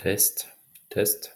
Test, Test.